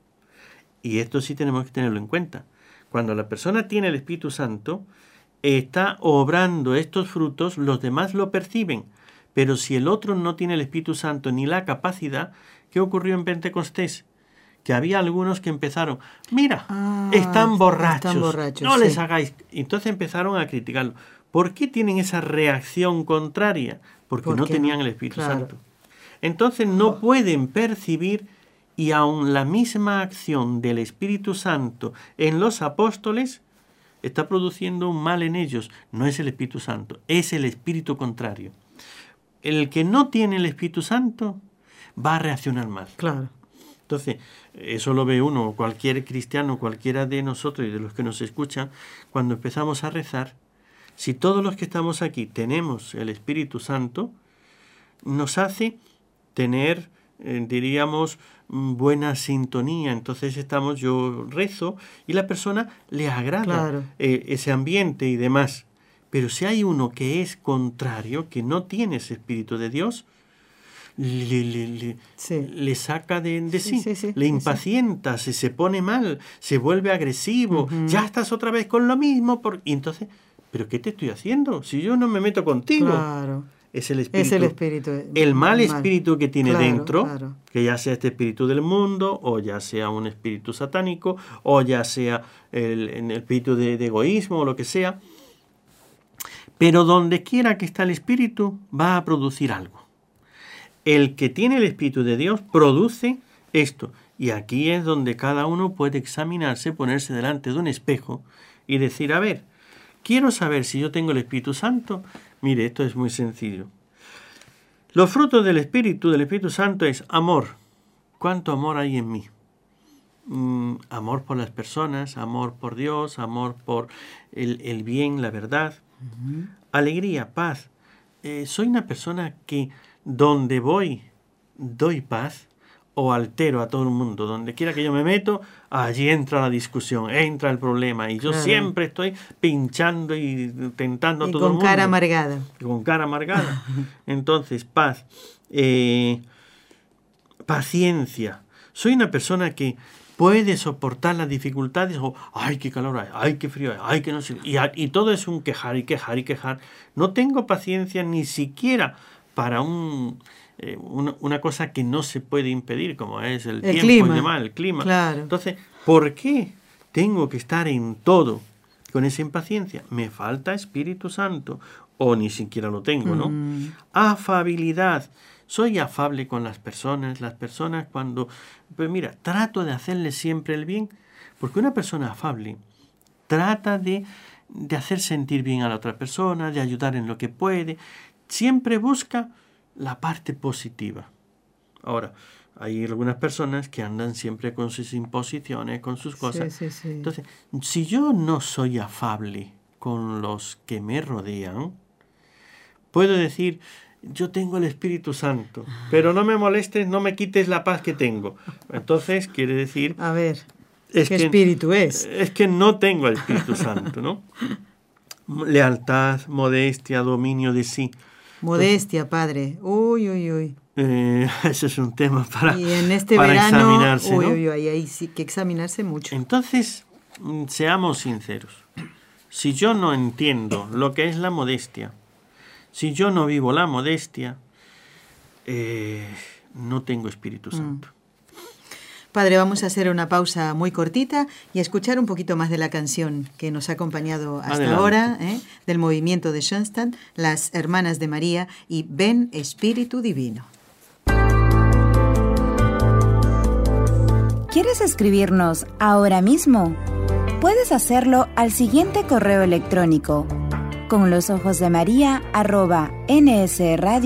y esto sí tenemos que tenerlo en cuenta. Cuando la persona tiene el Espíritu Santo, está obrando estos frutos, los demás lo perciben. Pero si el otro no tiene el Espíritu Santo ni la capacidad, ¿qué ocurrió en Pentecostés? Que había algunos que empezaron, mira, ah, están, borrachos, no les hagáis. Entonces empezaron a criticarlo. ¿Por qué tienen esa reacción contraria? Porque no tenían el Espíritu Santo. Entonces no oh. pueden percibir y aun la misma acción del Espíritu Santo en los apóstoles está produciendo un mal en ellos. No es el Espíritu Santo, es el Espíritu contrario. El que no tiene el Espíritu Santo va a reaccionar mal. Claro. Entonces, eso lo ve uno, cualquier cristiano, cualquiera de nosotros y de los que nos escuchan, cuando empezamos a rezar, si todos los que estamos aquí tenemos el Espíritu Santo, nos hace tener, eh, diríamos, buena sintonía. Entonces estamos, yo rezo y la persona le agrada eh, ese ambiente y demás. Pero si hay uno que es contrario, que no tiene ese Espíritu de Dios, le, saca de, sí, le impacienta, se, se pone mal, se vuelve agresivo, ya estás otra vez con lo mismo. Por... Y entonces, ¿pero qué te estoy haciendo? Si yo no me meto contigo. Claro. Es el espíritu. Es el espíritu. El mal espíritu que tiene dentro, que ya sea este espíritu del mundo, o ya sea un espíritu satánico, o ya sea el, el espíritu de, de egoísmo, o lo que sea. Pero donde quiera que está el espíritu, va a producir algo el que tiene el Espíritu de Dios produce esto. Y aquí es donde cada uno puede examinarse, ponerse delante de un espejo y decir, a ver, quiero saber si yo tengo el Espíritu Santo. Mire, esto es muy sencillo. Los frutos del Espíritu, del Espíritu Santo es amor. ¿Cuánto amor hay en mí? Mm, amor por las personas, amor por Dios, amor por el, bien, la verdad. Alegría, paz. Eh, soy una persona que donde voy doy paz o altero a todo el mundo. Donde quiera que yo me meto, allí entra la discusión, entra el problema. Y yo siempre estoy pinchando y tentando a todo el mundo. Con cara amargada. Con cara amargada. Entonces, paz. Eh, paciencia. Soy una persona que puede soportar las dificultades o, ay, qué calor hay, ay, qué frío hay, ay, que no sé. Y, y todo es un quejar y quejar y quejar. No tengo paciencia ni siquiera para un, eh, una, cosa que no se puede impedir, como es el, tiempo clima. el clima. Entonces, ¿por qué tengo que estar en todo con esa impaciencia? Me falta Espíritu Santo, o ni siquiera lo tengo, ¿no? Mm. Afabilidad. Soy afable con las personas, las personas cuando, pues mira, trato de hacerles siempre el bien, porque una persona afable trata de de hacer sentir bien a la otra persona, de ayudar en lo que puede. Siempre busca la parte positiva. Ahora, hay algunas personas que andan siempre con sus imposiciones, con sus cosas. Entonces, si yo no soy afable con los que me rodean, puedo decir, yo tengo el Espíritu Santo, pero no me molestes, no me quites la paz que tengo. Entonces, quiere decir... A ver, ¿qué espíritu es? Es que no tengo el Espíritu Santo, ¿no? Lealtad, modestia, dominio de sí. Modestia, padre. Uy, uy, uy. Eh, (laughs) ese es un tema para, y en este verano, examinarse. Uy, uy, uy, ahí sí que examinarse mucho. Entonces, mm, seamos sinceros. Si yo no entiendo lo que es la modestia, si yo no vivo la modestia, eh, no tengo Espíritu mm. Padre, vamos a hacer una pausa muy cortita y a escuchar un poquito más de la canción que nos ha acompañado hasta ahora, ¿eh? del movimiento de Schoenstatt, Las Hermanas de María y Ven Espíritu Divino. ¿Quieres escribirnos ahora mismo? Puedes hacerlo al siguiente correo electrónico con los ojos de María arroba nsradio.com.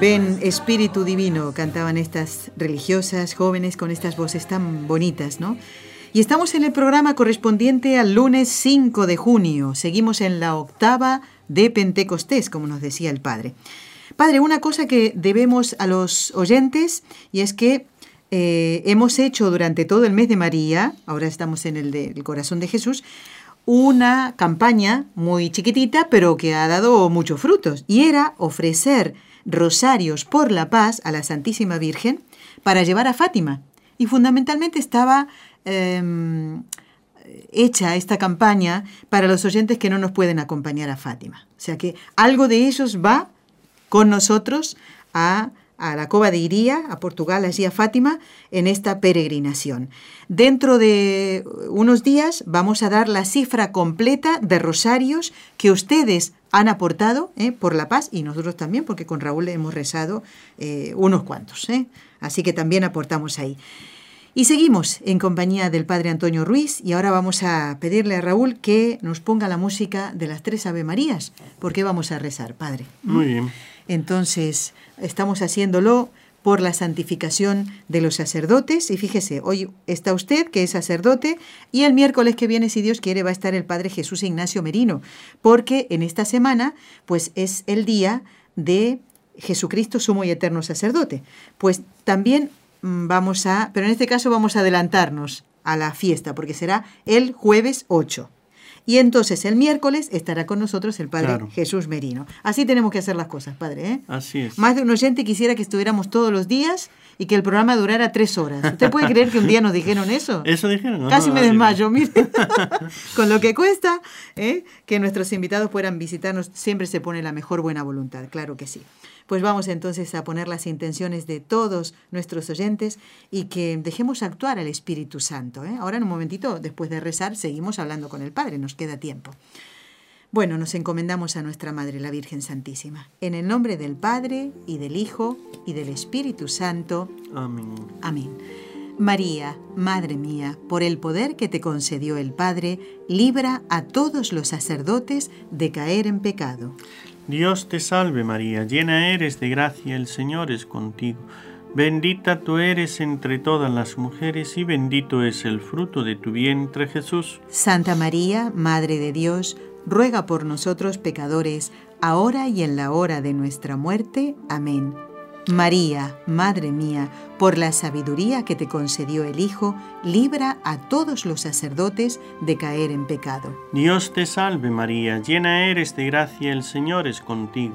Ven Espíritu Divino, cantaban estas religiosas jóvenes con estas voces tan bonitas, ¿no? Y estamos en el programa correspondiente al lunes 5 de junio. Seguimos en la octava de Pentecostés, como nos decía el Padre. Padre, una cosa que debemos a los oyentes y es que eh, hemos hecho durante todo el mes de María, ahora estamos en el del corazón de Jesús, una campaña muy chiquitita, pero que ha dado muchos frutos, y era ofrecer rosarios por la paz a la Santísima Virgen para llevar a Fátima. Y fundamentalmente estaba em, hecha esta campaña para los oyentes que no nos pueden acompañar a Fátima. O sea que algo de ellos va con nosotros a a la Cova de Iría, a Portugal, allí a Fátima, en esta peregrinación. Dentro de unos días vamos a dar la cifra completa de rosarios que ustedes han aportado eh, por la paz y nosotros también, porque con Raúl hemos rezado eh, unos cuantos. Eh. Así que también aportamos ahí. Y seguimos en compañía del Padre Antonio Ruiz y ahora vamos a pedirle a Raúl que nos ponga la música de las tres Ave Marías, porque vamos a rezar, Padre. Muy bien. Entonces, estamos haciéndolo por la santificación de los sacerdotes. Y fíjese, hoy está usted, que es sacerdote, y el miércoles que viene, si Dios quiere, va a estar el Padre Jesús Ignacio Merino, porque en esta semana, pues es el día de Jesucristo, sumo y eterno sacerdote. Pues también mm, vamos a, pero en este caso vamos a adelantarnos a la fiesta, porque será el jueves 8. Y entonces el miércoles estará con nosotros el Padre Jesús Merino. Así tenemos que hacer las cosas, Padre. ¿eh? Así es. Más de un oyente quisiera que estuviéramos todos los días y que el programa durara tres horas. ¿Usted puede creer que un día nos dijeron eso? (laughs) Eso dijeron. Casi me desmayo, mire. (laughs) Con lo que cuesta ¿eh? que nuestros invitados puedan visitarnos, siempre se pone la mejor buena voluntad, claro que sí. Pues vamos entonces a poner las intenciones de todos nuestros oyentes y que dejemos actuar al Espíritu Santo. ¿eh? Ahora en un momentito, después de rezar, seguimos hablando con el Padre, nos queda tiempo. Bueno, nos encomendamos a nuestra Madre, la Virgen Santísima. En el nombre del Padre, y del Hijo, y del Espíritu Santo. Amén. Amén. María, Madre mía, por el poder que te concedió el Padre, libra a todos los sacerdotes de caer en pecado. Dios te salve María, llena eres de gracia, el Señor es contigo. Bendita tú eres entre todas las mujeres y bendito es el fruto de tu vientre Jesús. Santa María, Madre de Dios, ruega por nosotros pecadores, ahora y en la hora de nuestra muerte. Amén. María, Madre mía, por la sabiduría que te concedió el Hijo, libra a todos los sacerdotes de caer en pecado. Dios te salve María, llena eres de gracia, el Señor es contigo.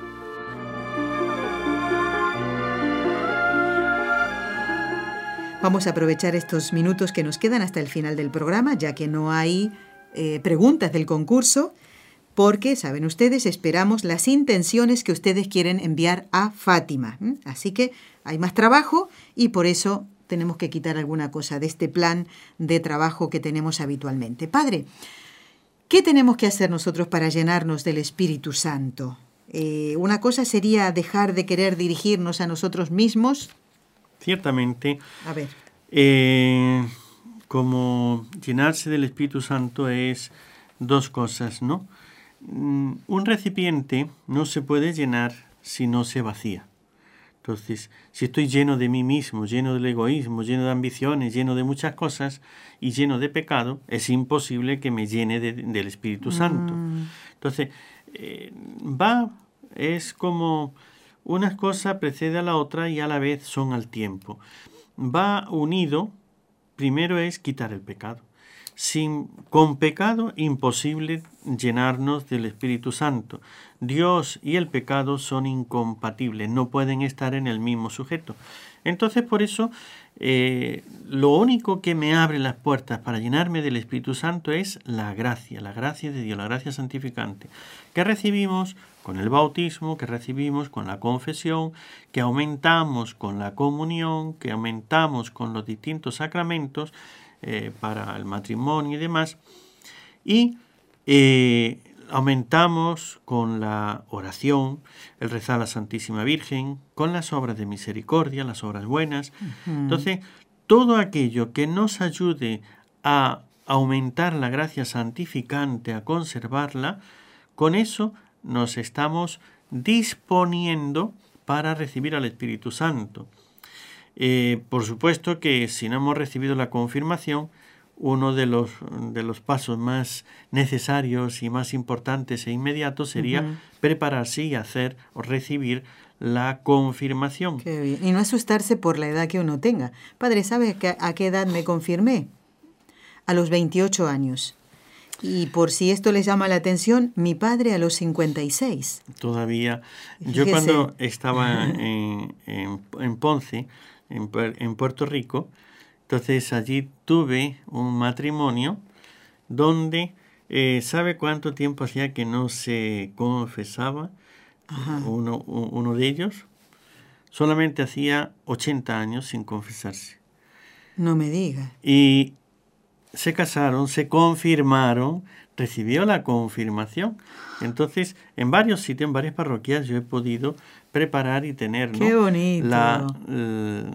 Vamos a aprovechar estos minutos que nos quedan hasta el final del programa, ya que no hay eh, preguntas del concurso, porque, saben ustedes, esperamos las intenciones que ustedes quieren enviar a Fátima. Así que hay más trabajo y por eso tenemos que quitar alguna cosa de este plan de trabajo que tenemos habitualmente. Padre, ¿qué tenemos que hacer nosotros para llenarnos del Espíritu Santo? Eh, una cosa sería dejar de querer dirigirnos a nosotros mismos. Ciertamente. A ver. Eh, como llenarse del Espíritu Santo es dos cosas, ¿no? Mm, un recipiente no se puede llenar si no se vacía. Entonces, si estoy lleno de mí mismo, lleno del egoísmo, lleno de ambiciones, lleno de muchas cosas y lleno de pecado, es imposible que me llene del Espíritu Santo. Mm. Entonces, eh, va, es como una cosa precede a la otra y a la vez son al tiempo. Va unido, primero es quitar el pecado. Sin, con pecado imposible llenarnos del Espíritu Santo. Dios y el pecado son incompatibles, no pueden estar en el mismo sujeto. Entonces por eso eh, lo único que me abre las puertas para llenarme del Espíritu Santo es la gracia, la gracia de Dios, la gracia santificante, que recibimos con el bautismo, que recibimos con la confesión, que aumentamos con la comunión, que aumentamos con los distintos sacramentos eh, para el matrimonio y demás. Y eh, aumentamos con la oración, el rezar a la Santísima Virgen, con las obras de misericordia, las obras buenas. Entonces, todo aquello que nos ayude a aumentar la gracia santificante, a conservarla, con eso nos estamos disponiendo para recibir al Espíritu Santo. Eh, por supuesto que si no hemos recibido la confirmación, uno de los, de los pasos más necesarios y más importantes e inmediatos sería prepararse y hacer o recibir la confirmación. Y no asustarse por la edad que uno tenga. Padre, ¿sabe a qué edad me confirmé? A los 28 años. Y por si esto les llama la atención, mi padre a los 56. Todavía. Yo cuando estaba en, en, Ponce, en, en Puerto Rico, entonces allí tuve un matrimonio donde, eh, ¿sabe cuánto tiempo hacía que no se confesaba uno, uno, de ellos? solamente hacía 80 años sin confesarse. No me diga. Y se casaron, se confirmaron, recibió la confirmación. Entonces, en varios sitios, en varias parroquias, yo he podido preparar y tener. La, el,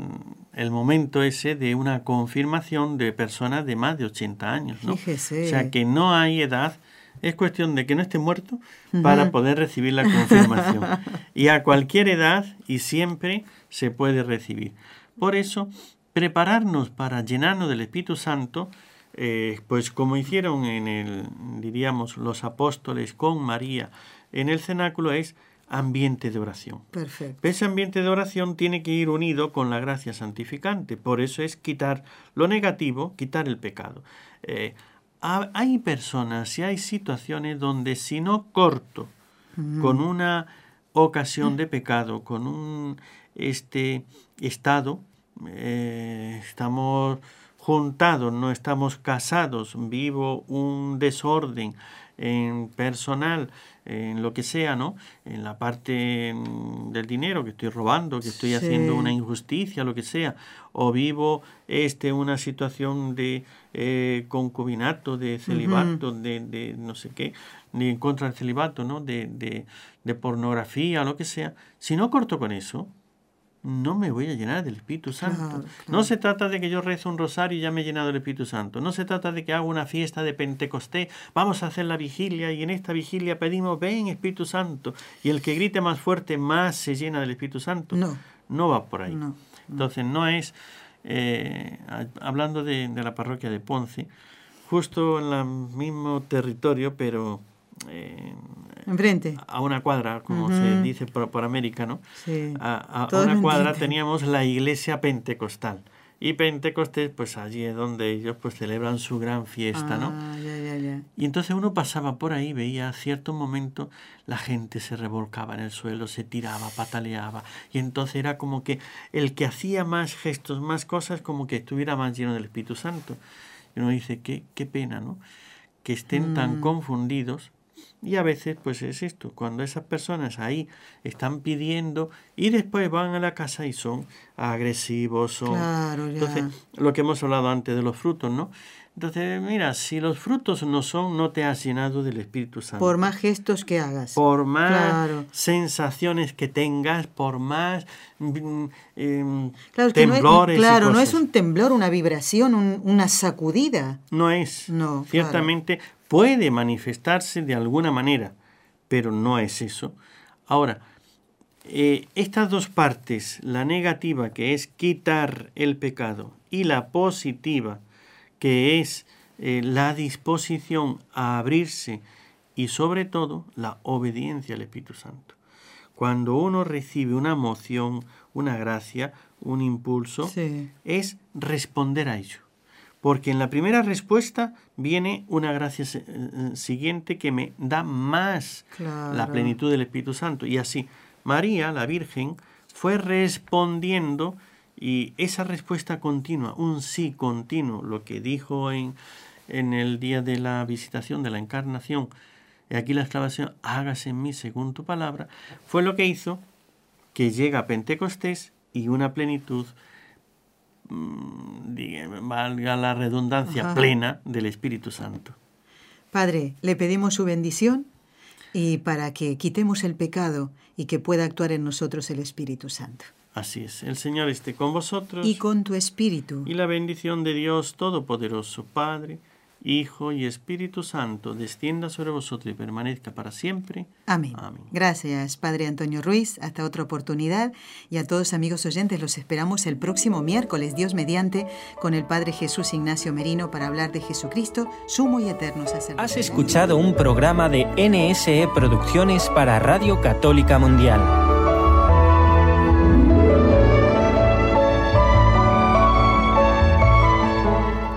el momento ese de una confirmación de personas de más de 80 años. ¿no? Fíjese. O sea, que no hay edad, es cuestión de que no esté muerto para poder recibir la confirmación. y a cualquier edad y siempre se puede recibir. Por eso, prepararnos para llenarnos del Espíritu Santo, eh, pues como hicieron en el, diríamos, los apóstoles con María en el cenáculo, es ambiente de oración. Perfecto. Ese ambiente de oración tiene que ir unido con la gracia santificante. Por eso es quitar lo negativo, quitar el pecado. Eh, hay personas y hay situaciones donde si no corto con una ocasión de pecado, con un este estado, eh, estamos juntados, no estamos casados, vivo un desorden en personal, en lo que sea, ¿no? En la parte mm, del dinero que estoy robando, que estoy haciendo una injusticia, lo que sea, o vivo este una situación de eh, concubinato, de celibato, de, de, no sé qué, ni en contra del celibato, ¿no? De, de, de pornografía, lo que sea. Si no corto con eso, no me voy a llenar del Espíritu Santo. No se trata de que yo rezo un rosario y ya me he llenado del Espíritu Santo. No se trata de que haga una fiesta de Pentecostés, vamos a hacer la vigilia y en esta vigilia pedimos, ven Espíritu Santo. Y el que grite más fuerte, más se llena del Espíritu Santo. No. No va por ahí. Entonces no es, eh, hablando de, de, la parroquia de Ponce, justo en el mismo territorio, pero... Eh, Enfrente. A una cuadra, como se dice por, por, América, ¿no? Sí. A, a una cuadra teníamos la iglesia pentecostal. Y Pentecostés, pues allí es donde ellos pues celebran su gran fiesta, ¿no? Ah, ya, ya, ya. Y entonces uno pasaba por ahí, veía a cierto momento la gente se revolcaba en el suelo, se tiraba, pataleaba. Y entonces era como que el que hacía más gestos, más cosas, como que estuviera más lleno del Espíritu Santo. Y uno dice, qué, qué pena, ¿no? Que estén tan Mm. confundidos y a veces, pues es esto, cuando esas personas ahí están pidiendo y después van a la casa y son agresivos, son... Claro, ya. Entonces, lo que hemos hablado antes de los frutos, ¿no? Entonces, mira, si los frutos no son, no te has llenado del Espíritu Santo. Por más gestos que hagas. Por más Claro. sensaciones que tengas, por más em, Claro, es que no es- temblores. claro, no es un temblor, una vibración, un- una sacudida. No es. No, claro. Ciertamente puede manifestarse de alguna manera, pero no es eso. Ahora, eh, estas dos partes, la negativa que es quitar el pecado y la positiva que es eh, la disposición a abrirse y sobre todo la obediencia al Espíritu Santo. Cuando uno recibe una emoción, una gracia, un impulso, Sí. es responder a ello. Porque en la primera respuesta viene una gracia eh, siguiente que me da más la plenitud del Espíritu Santo. Y así, María, la Virgen, fue respondiendo y esa respuesta continua, un sí continuo, lo que dijo en, en el día de la visitación, de la encarnación, y aquí la exclamación, hágase en mí según tu palabra, fue lo que hizo que llega a Pentecostés y una plenitud, mm, valga la redundancia, Ajá. plena del Espíritu Santo. Padre, le pedimos su bendición y para que quitemos el pecado y que pueda actuar en nosotros el Espíritu Santo. Así es, el Señor esté con vosotros Y con tu espíritu. y la bendición de Dios Todopoderoso, Padre, Hijo y Espíritu Santo, descienda sobre vosotros y permanezca para siempre. Amén. Amén. Gracias, Padre Antonio Ruiz. Hasta otra oportunidad. Y a todos amigos oyentes, los esperamos el próximo miércoles, Dios mediante, con el Padre Jesús Ignacio Merino para hablar de Jesucristo, sumo y eterno sacerdote. Has escuchado un programa de NSE Producciones para Radio Católica Mundial.